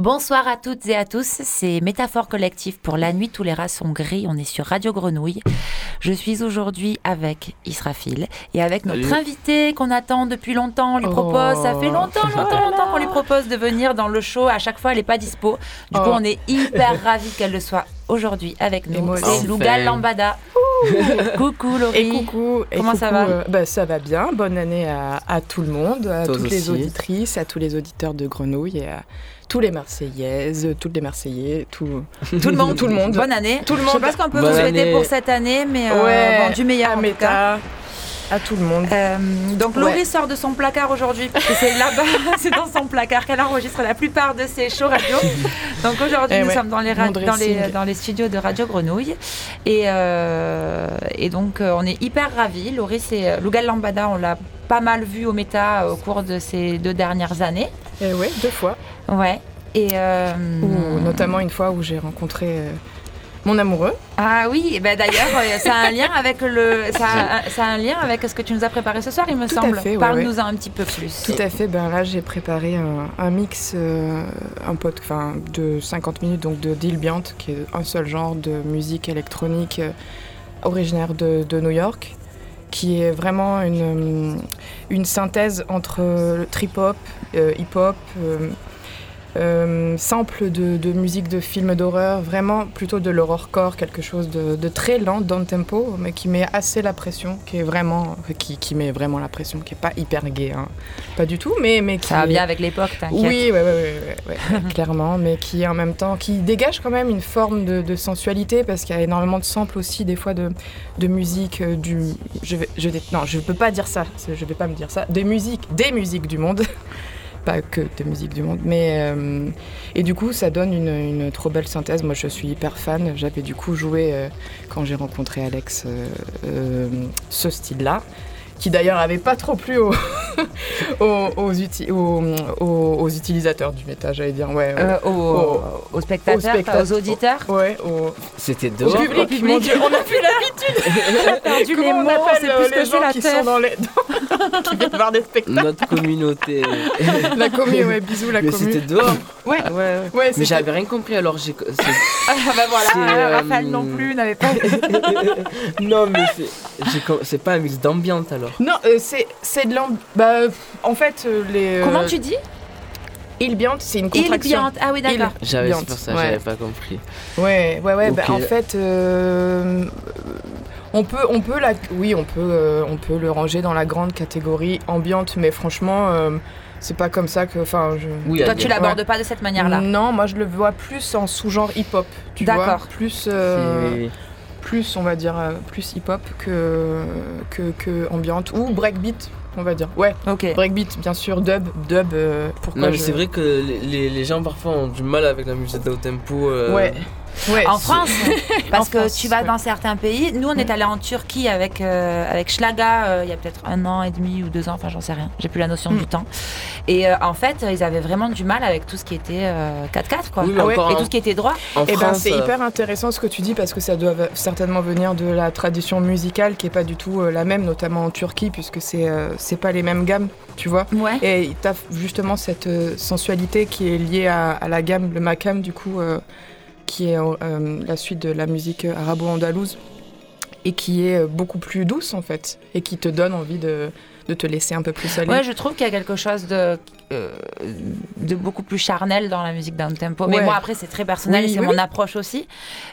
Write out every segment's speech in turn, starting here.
Bonsoir à toutes et à tous, c'est Métaphore Collective pour La Nuit, tous les rats sont gris, on est sur Radio Grenouille. Je suis aujourd'hui avec Israfil et avec notre Salut. invité qu'on attend depuis longtemps, on lui propose, ça fait longtemps, longtemps, longtemps qu'on lui propose de venir dans le show, à chaque fois elle n'est pas dispo. Du coup Oh. on est hyper ravis qu'elle le soit aujourd'hui avec nous. C'est. Louga. Lambada. Coucou Laurie. Et coucou. et Comment ça coucou, va euh, bah, Ça va bien. Bonne année à, à tout le monde, à Toi toutes les aussi. auditrices, à tous les auditeurs de Grenouille et à tous les Marseillaises, toutes les Marseillais, tout, Tout le monde, tout le monde. Bonne année. Tout le Je sais monde. pas ce qu'on peut Bonne vous souhaiter année. pour cette année, mais euh, Ouais, bon, du meilleur à en tout cas. À tout le monde. Euh, donc Laurie Ouais. sort de son placard aujourd'hui parce que c'est là-bas, c'est dans son placard qu'elle enregistre la plupart de ses shows radio. Donc aujourd'hui Eh nous ouais, sommes dans les, ra- mon dans, les, dressing. dans les studios de Radio Grenouille et, euh, et donc euh, on est hyper ravis. Laurie c'est Lugal Lambada, on l'a pas mal vu au méta au cours de ces deux dernières années. Et ouais, deux fois. Ouais. Et euh, Ou notamment une fois où j'ai rencontré euh, mon amoureux. Ah oui, ben d'ailleurs, ça a un lien avec le, ça a, ça a un lien avec ce que tu nous as préparé ce soir, il me Tout semble. fait, ouais, Parle-nous-en un petit peu plus. Tout à fait. Ben là, j'ai préparé un, un mix, euh, un pot, enfin, de 50 minutes, donc de Dilbiant, qui est un seul genre de musique électronique euh, originaire de, de New York, qui est vraiment une, euh, une synthèse entre le trip-hop, euh, hip-hop, euh, euh, sample de, de musique de films d'horreur, vraiment plutôt de l'horrorcore, quelque chose de, de très lent, down tempo, mais qui met assez la pression, qui est vraiment, qui, qui met vraiment la pression, qui est pas hyper gay, hein. pas du tout, mais mais qui Ça va bien avec l'époque, t'inquiète. oui, ouais, ouais, ouais, ouais, ouais, clairement, mais qui en même temps, qui dégage quand même une forme de, de sensualité parce qu'il y a énormément de samples aussi des fois de, musique euh, du, je vais, je dé- non, je peux pas dire ça, je vais pas me dire ça, des musiques, des musiques du monde, pas que des musiques du monde, mais euh, et du coup ça donne une, trop belle synthèse. Moi je suis hyper fan, j'avais du coup joué euh, quand j'ai rencontré Alex euh, ce style-là qui d'ailleurs avait pas trop plu aux, aux, aux uti- aux- aux- aux utilisateurs du méta, j'allais dire. Ouais. Euh, aux, Aux- aux spectateurs, aux spectateurs. aux auditeurs. Ouais, au, C'était au dehors. public, public. mon Dieu, on a plus l'habitude. On a perdu les Comment mots, on appelle euh, plus ce que les gens la qui sont dans les qui viennent voir des spectacles Notre communauté. La commu, ouais, bisous la Mais c'était dehors. Ouais, Ouais, ouais. ouais, Mais j'avais rien compris alors j'ai. Ah bah voilà, euh, Raphaël non plus n'avait pas. non mais c'est. j'ai com- C'est pas un mix d'ambiance alors. Non, euh, c'est c'est de l'amb... Bah, en fait, euh, les. Comment tu dis? Ilbiant, c'est une Il contraction. biante. Ah oui, d'accord. J'avais c'est pour ça, ouais. j'avais pas compris. Ouais, ouais, ouais. bah, en fait, euh, on peut, on peut la, oui, on peut, euh, on peut le ranger dans la grande catégorie ambiante, mais franchement, euh, c'est pas comme ça que, enfin, je. Oui, Toi, tu l'abordes pas de cette manière-là? Non, moi je le vois plus en sous-genre hip-hop. Tu vois, D'accord. plus, c'est- euh, plus, on va dire, euh, plus hip-hop que, que que ambiante ou breakbeat, on va dire. Ouais, Ok. breakbeat, bien sûr, dub, dub. euh, pourquoi Non mais je- c'est vrai que les, les- les gens parfois ont du mal avec la musique down tempo. euh, Ouais. Ouais. En France, parce En que France, tu vas ouais. dans certains pays. Nous, on est allé en Turquie avec euh, avec Schlaga euh, il y a peut-être un an et demi ou deux ans. Enfin, j'en sais rien. J'ai plus la notion Mm. du temps. Et euh, en fait, ils avaient vraiment du mal avec tout ce qui était euh, 4x4, quoi. Oui, Ah ouais, Et tout ce qui était droit. en Eh ben, France. c'est hyper intéressant ce que tu dis parce que ça doit certainement venir de la tradition musicale qui est pas du tout euh, la même, notamment en Turquie, puisque c'est euh, c'est pas les mêmes gammes, tu vois. Ouais. Et tu as justement cette euh, sensualité qui est liée à, à la gamme, le makam, du coup, euh, qui est euh, la suite de la musique arabo-andalouse et qui est euh, beaucoup plus douce en fait, et qui te donne envie de, de te laisser un peu plus aller. Ouais, je trouve qu'il y a quelque chose de, euh, de beaucoup plus charnel dans la musique down tempo. Mais moi, après, c'est très personnel Oui, et c'est oui, mon oui. approche aussi.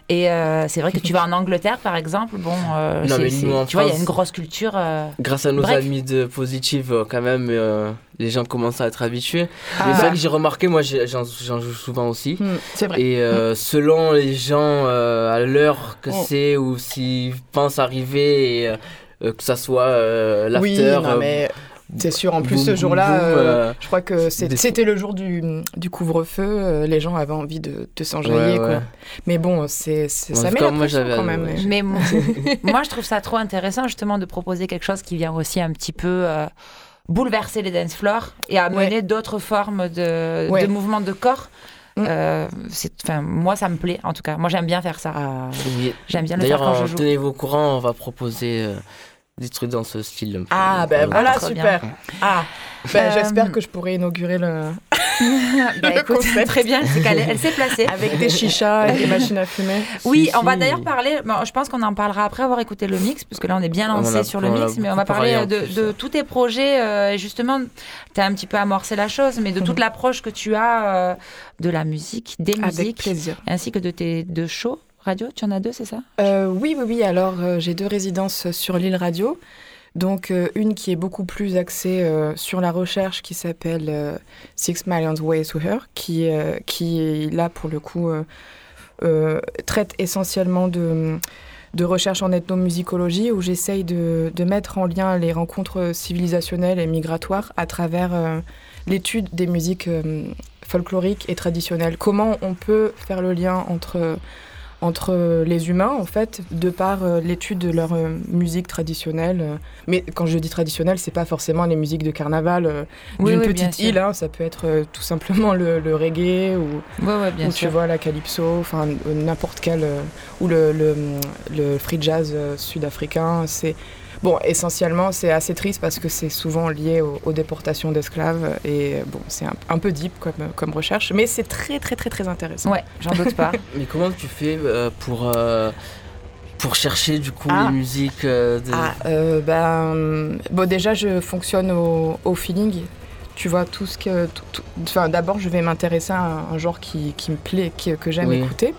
Et euh, c'est vrai que tu vas en Angleterre, par exemple, bon, euh, Non, mais nous, en tu vois, il y a une grosse culture. euh, Grâce à nos Bref. amis de Positive, quand même, euh, les gens commencent à être habitués. Ah. Mais c'est vrai que j'ai remarqué, moi j'en joue souvent aussi. Hmm, c'est vrai. Et euh, selon les gens, euh, à l'heure que Oh. c'est ou s'ils pensent arriver, et, que ça soit euh, l'after, c'est sûr. En plus, boum, ce jour-là, euh, euh, je crois que c'était le jour du, du couvre-feu. euh, les gens avaient envie de, de s'enjailler, Ouais, quoi. ouais. Mais bon, c'est ça met la moi, quand même. ouais, mais- moi, moi, je trouve ça trop intéressant justement de proposer quelque chose qui vient aussi un petit peu euh, bouleverser les dance floors et amener d'autres formes de, Ouais. de mouvements de corps. Mm. Euh, moi, ça me plaît en tout cas. Moi, j'aime bien faire ça. Ah, oui. J'aime bien le faire D'ailleurs, quand je joue. tenez-vous au courant, on va proposer euh, des trucs dans ce style. Ah, ben voilà, super. Ah, ben, Euh, j'espère que je pourrai inaugurer le. Bah, Le écoute, concept. très bien, elle s'est placée. Avec des chichas et des machines à fumer. Oui, Si, on va si. d'ailleurs parler, bon, je pense qu'on en parlera après avoir écouté le mix, parce que là on est bien lancé a- sur le mix, mais on va parler en de, tous tes projets. euh, et justement, tu as un petit peu amorcé la chose, mais de toute Mhm. l'approche que tu as euh, de la musique, des Avec musiques, plaisir. ainsi que de tes deux shows radio. Tu en as deux, c'est ça? Euh, oui, oui, oui. Alors, euh, j'ai deux résidences sur l'île radio. Donc, euh, une qui est beaucoup plus axée sur la recherche, qui s'appelle Six Million Ways to Her, qui, qui là, pour le coup, traite essentiellement de, de recherche en ethnomusicologie, où j'essaye de, de mettre en lien les rencontres civilisationnelles et migratoires à travers l'étude des musiques folkloriques et traditionnelles. Comment on peut faire le lien entre entre les humains, en fait, de par euh, l'étude de leur euh, musique traditionnelle. Mais quand je dis traditionnelle, c'est pas forcément les musiques de carnaval euh, Oui, d'une oui, petite île. hein. Ça peut être euh, tout simplement le, le reggae ou, Oui, ouais, bien ou tu vois la calypso, enfin n'importe quel ou le, le, le free jazz sud-africain. C'est bon, essentiellement, c'est assez triste parce que c'est souvent lié aux, aux déportations d'esclaves et bon, c'est un, un peu deep comme, comme recherche, mais c'est très très très très intéressant. Ouais, j'en doute pas. Mais comment tu fais euh, pour, euh, pour chercher du coup Ah. les musiques euh, de... Ah, euh, ben, bon, déjà, je fonctionne au, au feeling. Tu vois, tout ce que. Enfin, d'abord, je vais m'intéresser à un, un genre qui, qui me plaît, qui- que j'aime Oui. écouter.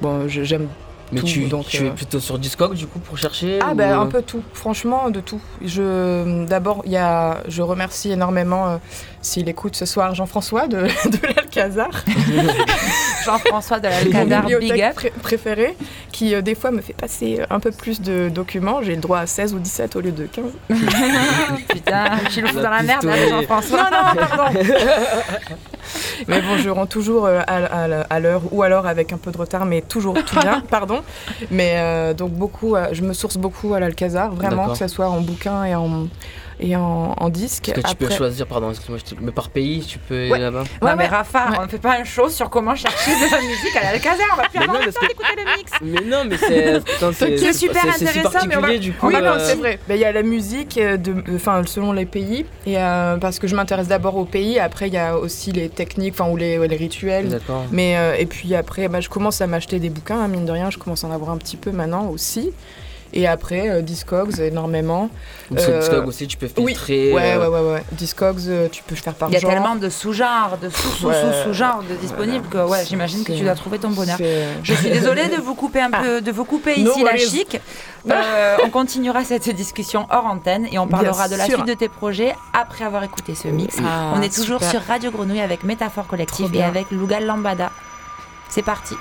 Bon, j'aime. Mais tout, tu, donc, tu es euh, plutôt sur Discog du coup pour chercher Ah, ou, ben, euh, un peu tout. Franchement, de tout. Je, d'abord, il y a, je remercie énormément, euh, s'il écoute ce soir, Jean-François de, de l'Alcazar. Jean-François de l'Alcazar, big bibliothèque up. pré- préférée, qui euh, des fois me fait passer un peu plus de documents. J'ai le droit à 16 ou 17 au lieu de 15. Putain, tu le fous dans la merde, pistolée. Jean-François. Non, non, pardon. mais bon, je rends toujours euh, à, à- à l'heure ou alors avec un peu de retard, mais toujours tout bien, pardon. Mais euh, donc beaucoup, euh, je me source beaucoup à l'Alcazar, vraiment, que ce soit en bouquin et en, et en, en disque. Est-ce que tu peux choisir, pardon, excuse-moi, te- mais par pays, tu peux Ouais. là-bas Ouais, Ouais, mais. Rafa, Ouais. on ne fait pas un show sur comment chercher de la musique à l'Alcazar. On va plus Mais avoir non, le parce temps que- d'écouter le mix. Mais non, mais c'est c'est super c'est si intéressant, mais on va- du coup. Oui, non, euh, c'est vrai. Ben, Il y a la musique, euh, de, enfin, selon les pays, et, euh, parce que je m'intéresse d'abord aux pays. Après, il y a aussi les techniques, enfin, ou les, les rituels. D'accord. Mais euh, et puis après, bah, je commence à m'acheter des bouquins, hein, mine de rien, je commence à en avoir un petit peu maintenant aussi. Et après, euh, Discogs énormément. Ou sur euh, Discog aussi, tu peux oui. filtrer. Ouais, euh, ouais, ouais, ouais. Discogs, euh, tu peux faire par Il y a genre. tellement de sous-genres, de sous-sous-sous-genres de disponibles que ouais, j'imagine que tu dois trouver ton bonheur. Je suis désolée de vous couper un Ah. peu, de vous couper No ici la chic. Euh, on continuera cette discussion hors antenne et on parlera de la sûr. suite de tes projets après avoir écouté ce mix. Ah, on est toujours super. sur Radio Grenouille avec Métaphore Collective et avec Lugal Lambada. C'est parti.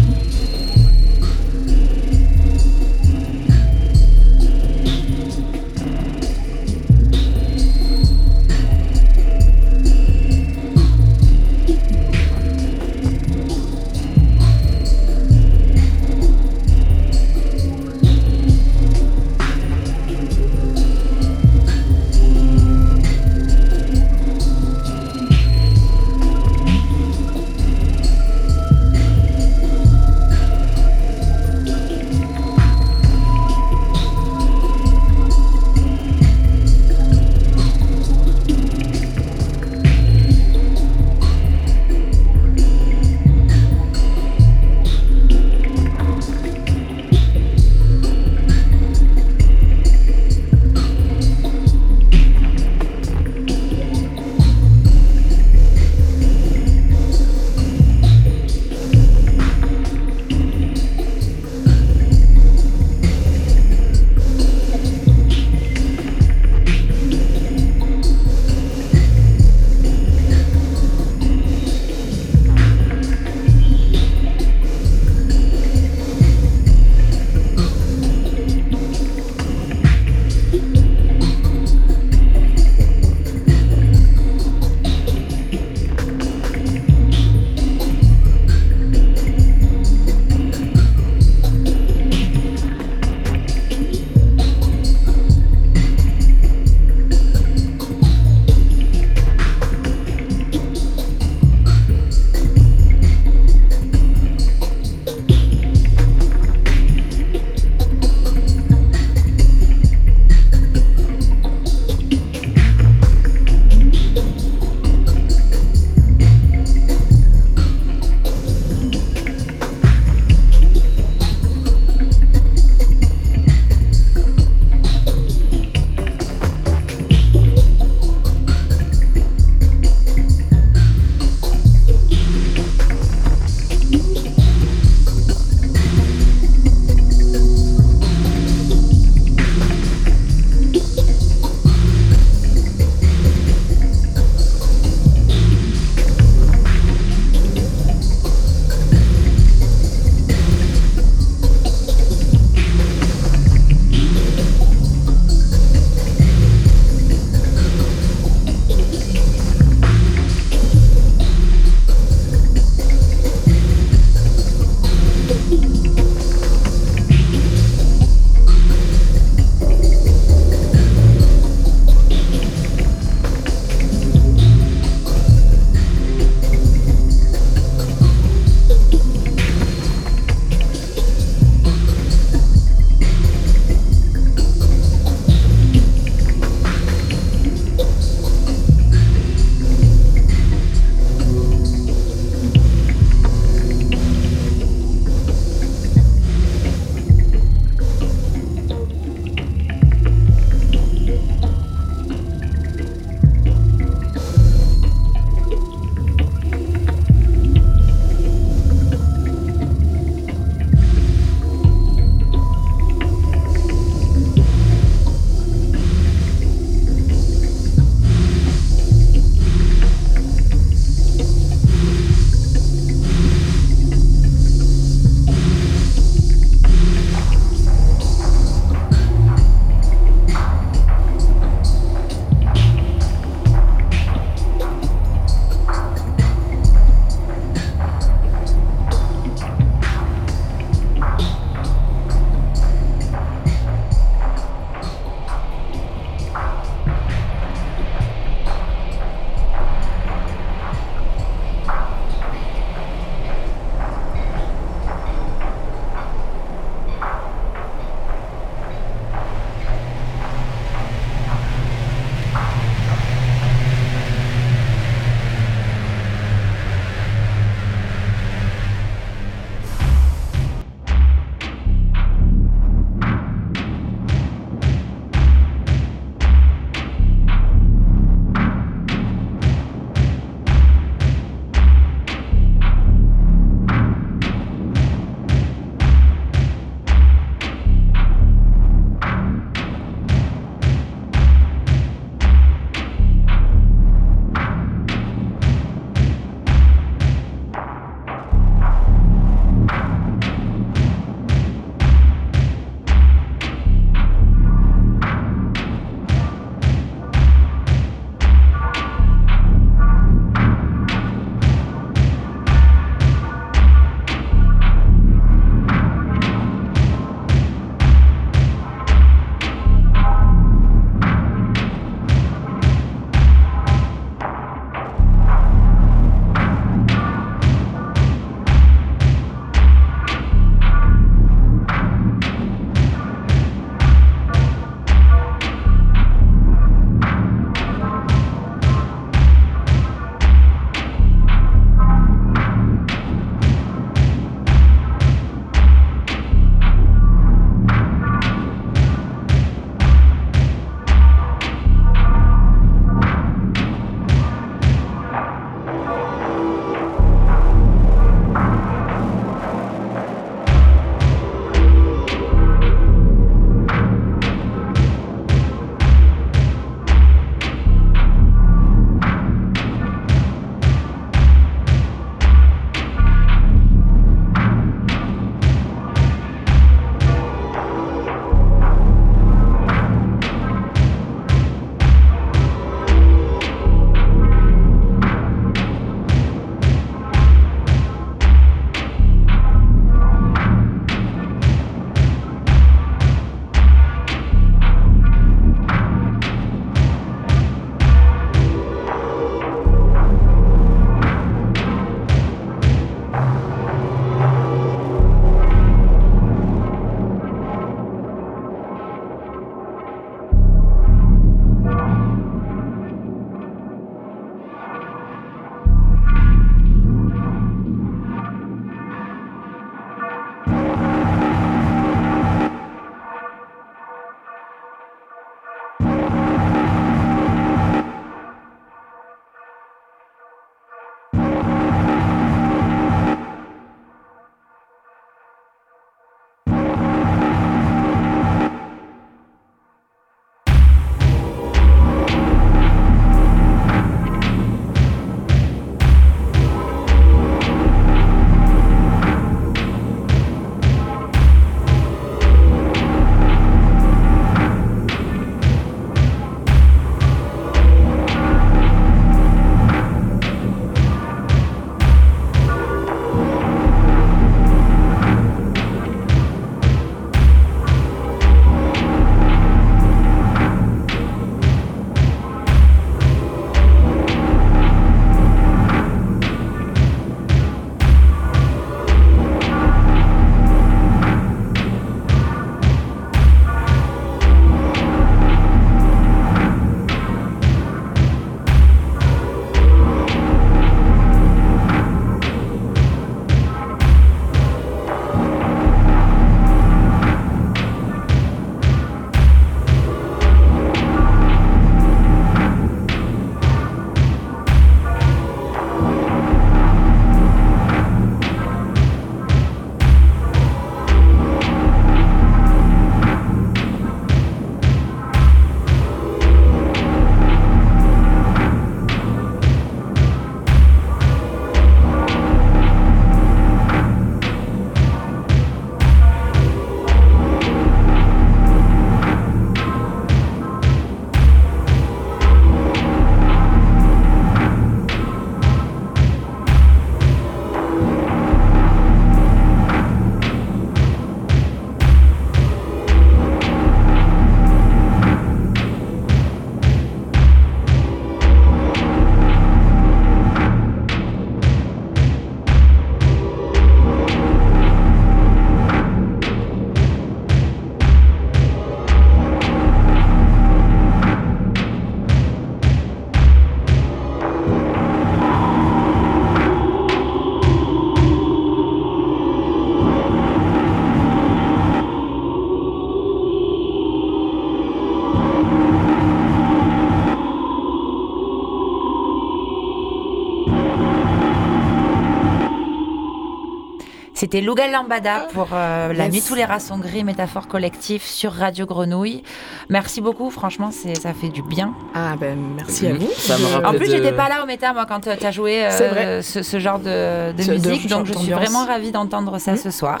C'était Louga Lambada pour euh, La Yes. nuit tous les rats sont gris, métaphore collective sur Radio Grenouille. Merci beaucoup, franchement, c'est ça fait du bien. Ah ben merci à Mhm. vous. Ça me En plus, de- j'étais pas là au méta, moi, quand tu as joué euh, ce, ce genre de, de Ce- de musique, donc je suis vraiment ravie d'entendre ça Mhm. ce soir.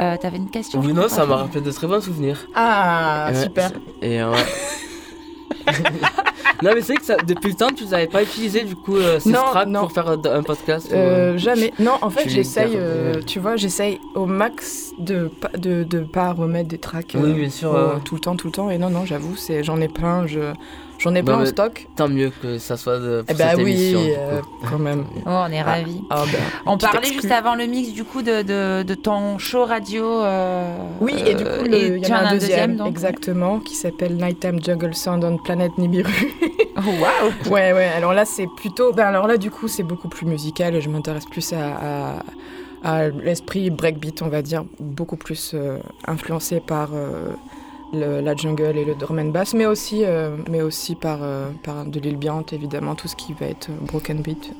Euh, T'avais une question Oui, non, ça m'a rappelé de très bons souvenirs. Ah super. Et euh, ouais. non, mais c'est vrai que ça, depuis le temps, tu n'avais pas utilisé du coup euh, ces Non, pour faire un un podcast Euh, euh, jamais. Non, en fait, j'essaye, euh, euh. tu vois, j'essaye au max de pas de, de pas remettre des tracks Oui, euh, bien sûr, tout le temps, tout le temps. Et non, non, j'avoue, j'en ai plein, je j'en ai plein en stock. Tant mieux que ça soit de, Eh pour bah cette oui, émission. euh, quand même. Oh, on est ravis. Ah bah. On parlait exclu. juste avant le mix du coup de, de, de ton show radio. euh, Oui, et du coup, il y en a as un deuxième, donc. exactement, qui s'appelle Nighttime Jungle Sound on Planet Nibiru. Oh, Waouh ouais, ouais, alors là, c'est plutôt. Ben, alors là, du coup, c'est beaucoup plus musical et je m'intéresse plus à, à- à l'esprit breakbeat, on va dire, beaucoup plus euh, influencé par euh, le- la jungle et le drum and bass, mais aussi, euh, mais aussi par, euh, par de l'ambiant, évidemment, tout ce qui va être broken beat.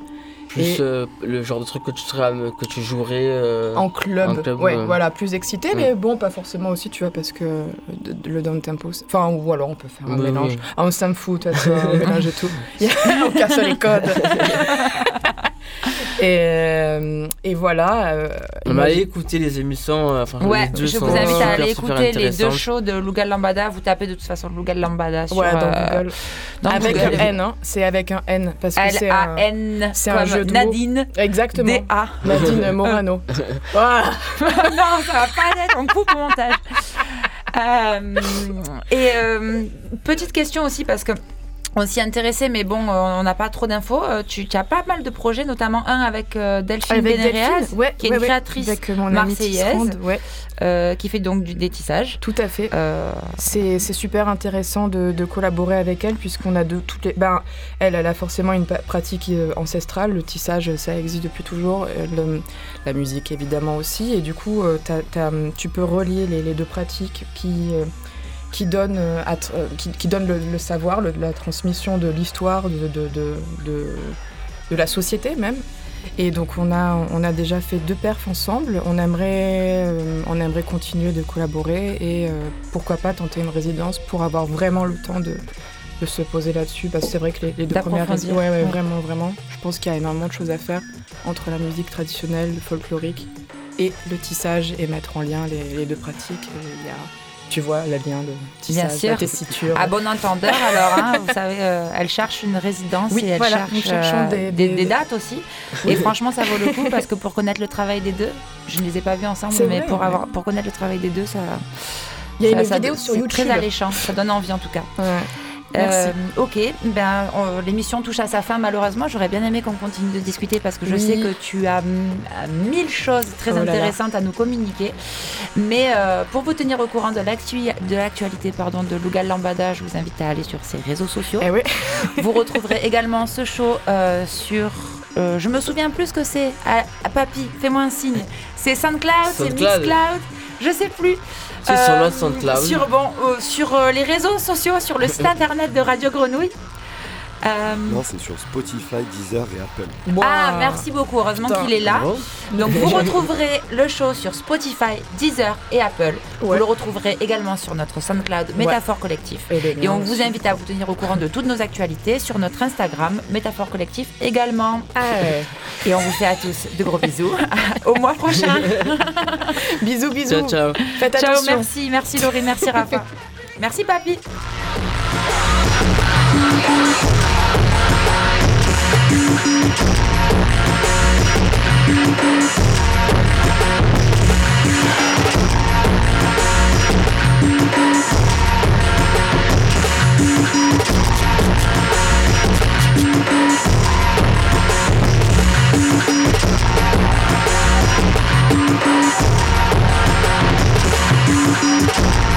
Plus Et- euh, le genre de truc que tu, que tu jouerais. En club, en club, ouais, voilà, plus excité, mais bon, pas forcément aussi, tu vois, parce que de- de- le down tempo, enfin, ou alors on peut faire un Oui, mélange. oui. Ah, on s'en fout, toi, on mélange de tout. on casse les codes. et, euh, et voilà. euh, On va aller écouter les émissions. euh, Enfin, Ouais, les deux je vous invite super, à aller écouter les deux shows de Lugal Lambada. Vous tapez de toute façon Lugal Lambada sur Ouais, dans euh, Google. dans Avec Google. un N, hein. c'est avec un N. Parce que c'est un... C'est un jeu de mots. Nadine Exactement. D-A. Nadine Morano. Voilà. non, ça va pas être, on coupe au montage. Euh, et euh, petite question aussi, parce que on s'y intéressait, mais bon, euh, on n'a pas trop d'infos. Euh, Tu, tu as pas mal de projets, notamment un avec euh, Delphine Avec Bénéréaz, Delphine, ouais, qui est une ouais, créatrice Avec mon amie marseillaise. Ouais, euh, qui fait donc du détissage. tout à fait. Euh, C'est super intéressant de, de collaborer avec elle puisqu'on a de toutes les. Ben, elle, elle a forcément une pratique ancestrale. Le tissage, ça existe depuis toujours. le- la musique, évidemment aussi. Et du coup, tu peux relier les, les deux pratiques qui. Qui donnent, euh, à euh, qui, qui donnent le, le savoir, le- la transmission de l'histoire, de, de, de, de, de la société même. Et donc on a, on a déjà fait deux perfs ensemble. On aimerait, euh, on aimerait continuer de collaborer et euh, pourquoi pas tenter une résidence pour avoir vraiment le temps de, de se poser là-dessus. Parce que c'est vrai que les, les deux premières résidences, ouais, ouais, Ouais. vraiment, vraiment. Je pense qu'il y a énormément de choses à faire entre la musique traditionnelle, le folklorique et le tissage et mettre en lien les, les deux pratiques. Et Il y a, tu vois, le lien de tissage, sûr. la tessiture. à bon entendeur, alors, hein, vous savez, euh, elle cherche une résidence Oui, et elle voilà, nous cherche cherchons euh, des- des, des- des dates aussi. Et franchement, ça vaut le coup parce que pour connaître le travail des deux, je ne les ai pas vus ensemble, mais vrai, pour, ouais. avoir, pour connaître le travail des deux, ça. Il y a ça- une ça- vidéo sur YouTube. Très alléchant, ça donne envie en tout cas. Ouais. Merci. Euh, ok, ben, on- l'émission touche à sa fin malheureusement. J'aurais bien aimé qu'on continue de discuter parce que je Oui. sais que tu as mille choses très Oh là là. intéressantes à nous communiquer. Mais euh, pour vous tenir au courant de l'actu- de l'actualité pardon, de Lugal Lambada, je vous invite à aller sur ses réseaux sociaux. Eh oui. Vous retrouverez également ce show euh, sur. euh, je me souviens plus ce que c'est. Ah, ah, papy, fais-moi un signe. C'est SoundCloud, c'est SoundCloud. Mixcloud, je sais plus. Sur Euh. Sur, bon, euh, sur euh, les réseaux sociaux, sur le site internet de Radio Grenouille. Euh, Non, c'est sur Spotify, Deezer et Apple. ah, merci beaucoup. Heureusement qu'il est là. Bravo. Donc, vous retrouverez le show sur Spotify, Deezer et Apple. Vous le retrouverez également sur notre SoundCloud Métaphore Collectif. Et, on vous invite à vous tenir au courant de toutes nos actualités sur notre Instagram, Métaphore Collectif également. Ah ouais. Et on vous fait à tous de gros bisous. au mois prochain. Bisous, bisous. Ciao, ciao. Faites Ciao, attention. merci, merci Laurie, merci Rafa. merci Papy. Thank